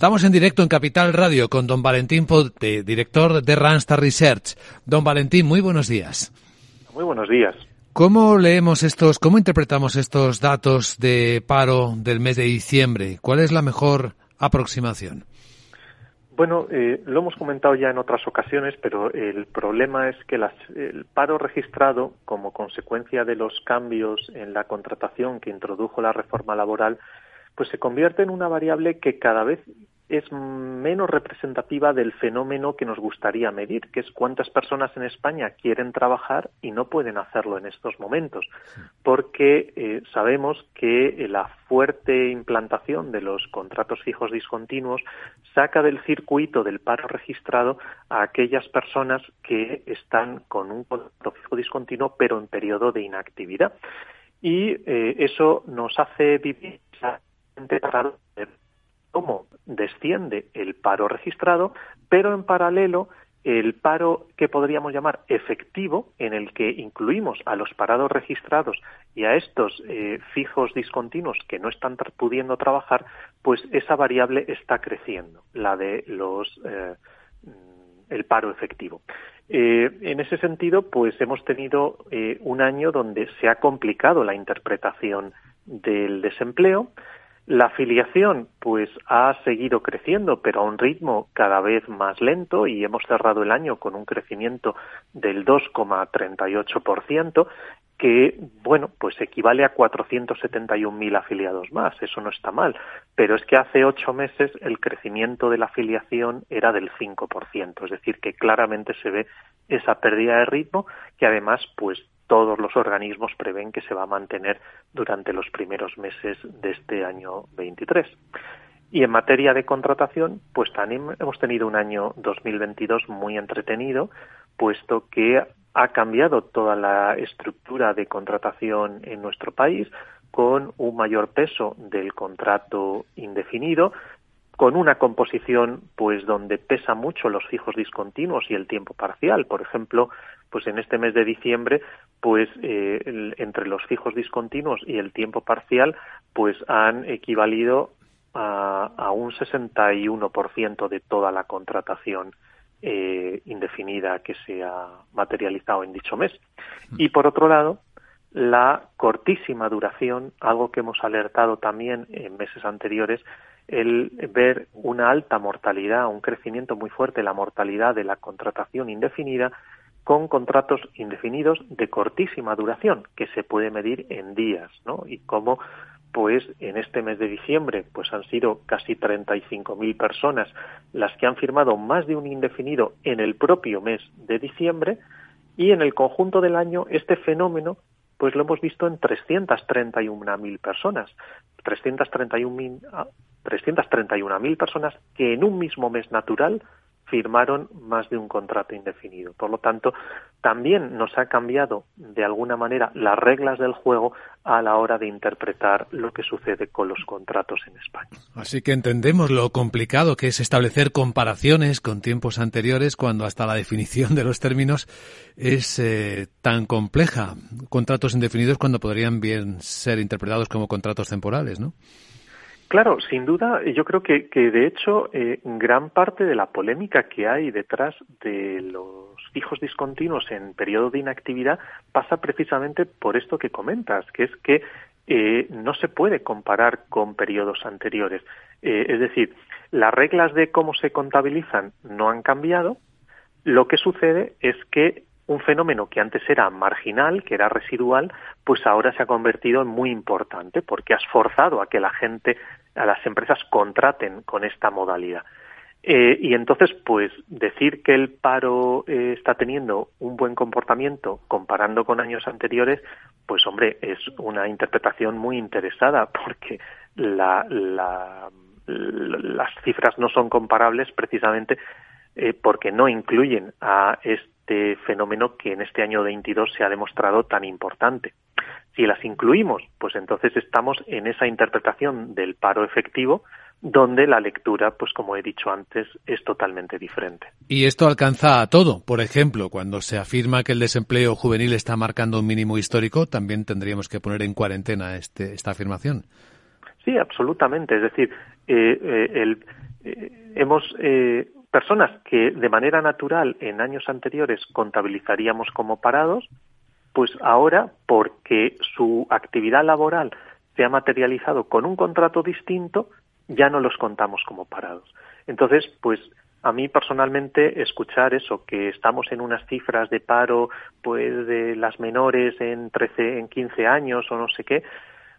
Estamos en directo en Capital Radio con don Valentín Ponte, director de Randstad Research. Don Valentín, muy buenos días. Muy buenos días. ¿Cómo leemos estos, cómo interpretamos estos datos de paro del mes de diciembre? ¿Cuál es la mejor aproximación? Bueno, eh, lo hemos comentado ya en otras ocasiones, pero el problema es que el paro registrado, como consecuencia de los cambios en la contratación que introdujo la reforma laboral, pues se convierte en una variable que cada vez es menos representativa del fenómeno que nos gustaría medir, que es cuántas personas en España quieren trabajar y no pueden hacerlo en estos momentos, porque eh, sabemos que la fuerte implantación de los contratos fijos discontinuos saca del circuito del paro registrado a aquellas personas que están con un contrato fijo discontinuo pero en periodo de inactividad. Y eh, eso nos hace vivir cómo desciende el paro registrado, pero en paralelo el paro que podríamos llamar efectivo, en el que incluimos a los parados registrados y a estos eh, fijos discontinuos que no están pudiendo trabajar, pues esa variable está creciendo, la de los eh, el paro efectivo. Eh, en ese sentido, pues hemos tenido un año donde se ha complicado la interpretación del desempleo. La afiliación, pues, ha seguido creciendo, pero a un ritmo cada vez más lento y hemos cerrado el año con un crecimiento del 2,38%, que, bueno, pues equivale a 471.000 afiliados más. Eso no está mal, pero es que hace ocho meses el crecimiento de la afiliación era del 5%, es decir, que claramente se ve esa pérdida de ritmo que además, pues, todos los organismos prevén que se va a mantener durante los primeros meses de este año 23. Y en materia de contratación, pues también hemos tenido un año 2022 muy entretenido, puesto que ha cambiado toda la estructura de contratación en nuestro país, con un mayor peso del contrato indefinido, con una composición pues donde pesa mucho los fijos discontinuos y el tiempo parcial. Por ejemplo, pues en este mes de diciembre, pues eh, entre los fijos discontinuos y el tiempo parcial, pues han equivalido a, a un 61% de toda la contratación eh, indefinida que se ha materializado en dicho mes. Y por otro lado, la cortísima duración, algo que hemos alertado también en meses anteriores, el ver una alta mortalidad, un crecimiento muy fuerte la mortalidad de la contratación indefinida, con contratos indefinidos de cortísima duración, que se puede medir en días, ¿no? Y como pues en este mes de diciembre pues han sido casi 35.000 personas las que han firmado más de un indefinido en el propio mes de diciembre y en el conjunto del año este fenómeno pues lo hemos visto en 331.000 personas, 331.000 331.000 personas que en un mismo mes natural firmaron más de un contrato indefinido. Por lo tanto, también nos ha cambiado de alguna manera las reglas del juego a la hora de interpretar lo que sucede con los contratos en España. Así que entendemos lo complicado que es establecer comparaciones con tiempos anteriores cuando hasta la definición de los términos es eh, tan compleja. Contratos indefinidos cuando podrían bien ser interpretados como contratos temporales, ¿no? Claro, sin duda, yo creo que, que de hecho eh, gran parte de la polémica que hay detrás de los fijos discontinuos en periodo de inactividad pasa precisamente por esto que comentas, que es que eh, no se puede comparar con periodos anteriores. Eh, es decir, las reglas de cómo se contabilizan no han cambiado. Lo que sucede es que un fenómeno que antes era marginal, que era residual, pues ahora se ha convertido en muy importante porque has forzado a que la gente, a las empresas contraten con esta modalidad. Eh, y entonces, pues decir que el paro eh, está teniendo un buen comportamiento comparando con años anteriores, pues hombre, es una interpretación muy interesada porque la, la, las cifras no son comparables precisamente eh, porque no incluyen a este fenómeno que en este año 22 se ha demostrado tan importante. Si las incluimos, pues entonces estamos en esa interpretación del paro efectivo, donde la lectura, pues como he dicho antes, es totalmente diferente. Y esto alcanza a todo. Por ejemplo, cuando se afirma que el desempleo juvenil está marcando un mínimo histórico, también tendríamos que poner en cuarentena este, esta afirmación. Sí, absolutamente. Es decir, eh, eh, el, eh, hemos personas que de manera natural en años anteriores contabilizaríamos como parados, pues ahora, porque su actividad laboral se ha materializado con un contrato distinto, ya no los contamos como parados. Entonces, pues a mí personalmente escuchar eso, que estamos en unas cifras de paro, pues de las menores en 13, en 15 años o no sé qué,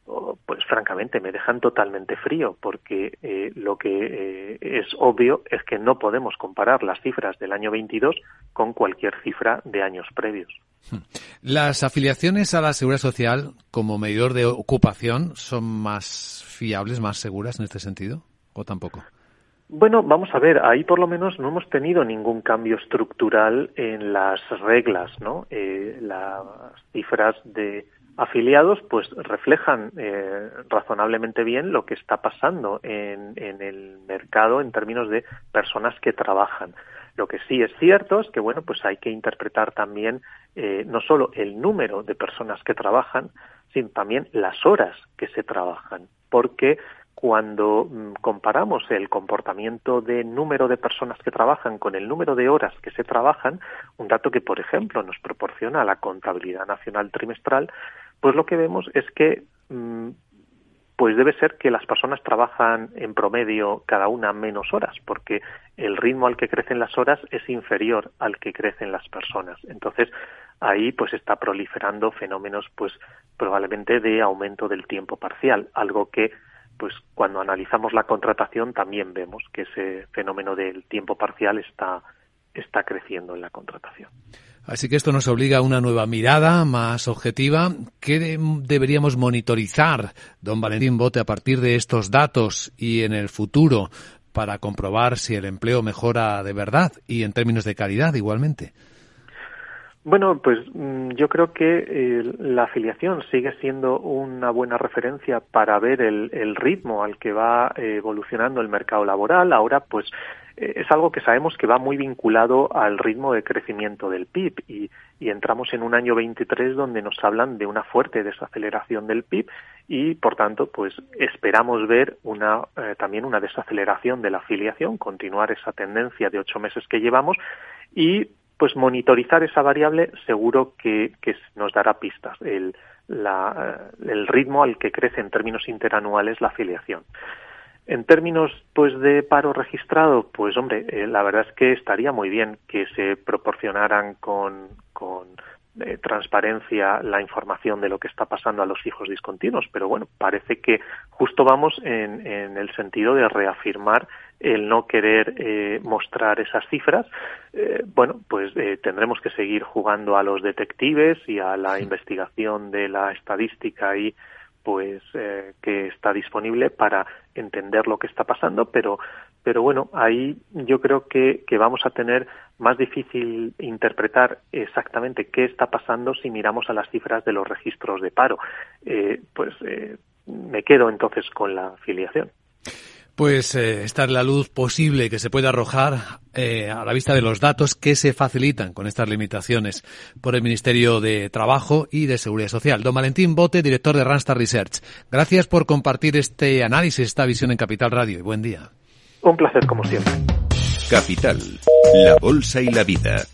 pues francamente me dejan totalmente frío porque eh, lo que eh, es obvio es que no podemos comparar las cifras del año 22 con cualquier cifra de años previos. Hmm. ¿Las afiliaciones a la Seguridad Social como medidor de ocupación son más fiables, más seguras en este sentido o tampoco? Bueno, vamos a ver, ahí por lo menos no hemos tenido ningún cambio estructural en las reglas, ¿no? Eh, las cifras de afiliados pues reflejan eh, razonablemente bien lo que está pasando en, el mercado en términos de personas que trabajan. Lo que sí es cierto es que bueno pues hay que interpretar también eh, no solo el número de personas que trabajan, sino también las horas que se trabajan, porque cuando mm, comparamos el comportamiento de número de personas que trabajan con el número de horas que se trabajan, un dato que, por ejemplo, nos proporciona la contabilidad nacional trimestral, pues lo que vemos es que mm, pues debe ser que las personas trabajan en promedio cada una menos horas, porque el ritmo al que crecen las horas es inferior al que crecen las personas. Entonces, ahí pues está proliferando fenómenos pues probablemente de aumento del tiempo parcial, algo que pues cuando analizamos la contratación también vemos que ese fenómeno del tiempo parcial está, está creciendo en la contratación. Así que esto nos obliga a una nueva mirada más objetiva. ¿Qué deberíamos monitorizar, don Valentín Bote, a partir de estos datos y en el futuro para comprobar si el empleo mejora de verdad y en términos de calidad igualmente? Bueno, pues mm, yo creo que eh, la afiliación sigue siendo una buena referencia para ver el, ritmo al que va eh, evolucionando el mercado laboral. Ahora, pues eh, es algo que sabemos que va muy vinculado al ritmo de crecimiento del PIB y, entramos en un año 23 donde nos hablan de una fuerte desaceleración del PIB y, por tanto, pues esperamos ver una, también una desaceleración de la afiliación, continuar esa tendencia de ocho meses que llevamos y pues monitorizar esa variable seguro que, nos dará pistas, el, ritmo al que crece en términos interanuales la afiliación. En términos pues de paro registrado, pues hombre, eh, la verdad es que estaría muy bien que se proporcionaran con, con eh, transparencia la información de lo que está pasando a los hijos discontinuos, pero bueno, parece que justo vamos en el sentido de reafirmar el no querer eh, mostrar esas cifras, eh, bueno, pues eh, tendremos que seguir jugando a los detectives y a la investigación de la estadística y pues que está disponible para entender lo que está pasando, pero pero bueno, ahí yo creo que, que vamos a tener más difícil interpretar exactamente qué está pasando si miramos a las cifras de los registros de paro. pues me quedo entonces con la afiliación. Pues eh, esta es la luz posible que se puede arrojar eh, a la vista de los datos que se facilitan con estas limitaciones por el Ministerio de Trabajo y de Seguridad Social. Don Valentín Bote, director de Randstad Research. Gracias por compartir este análisis, esta visión en Capital Radio y buen día. Un placer como siempre. Capital, la Bolsa y la Vida.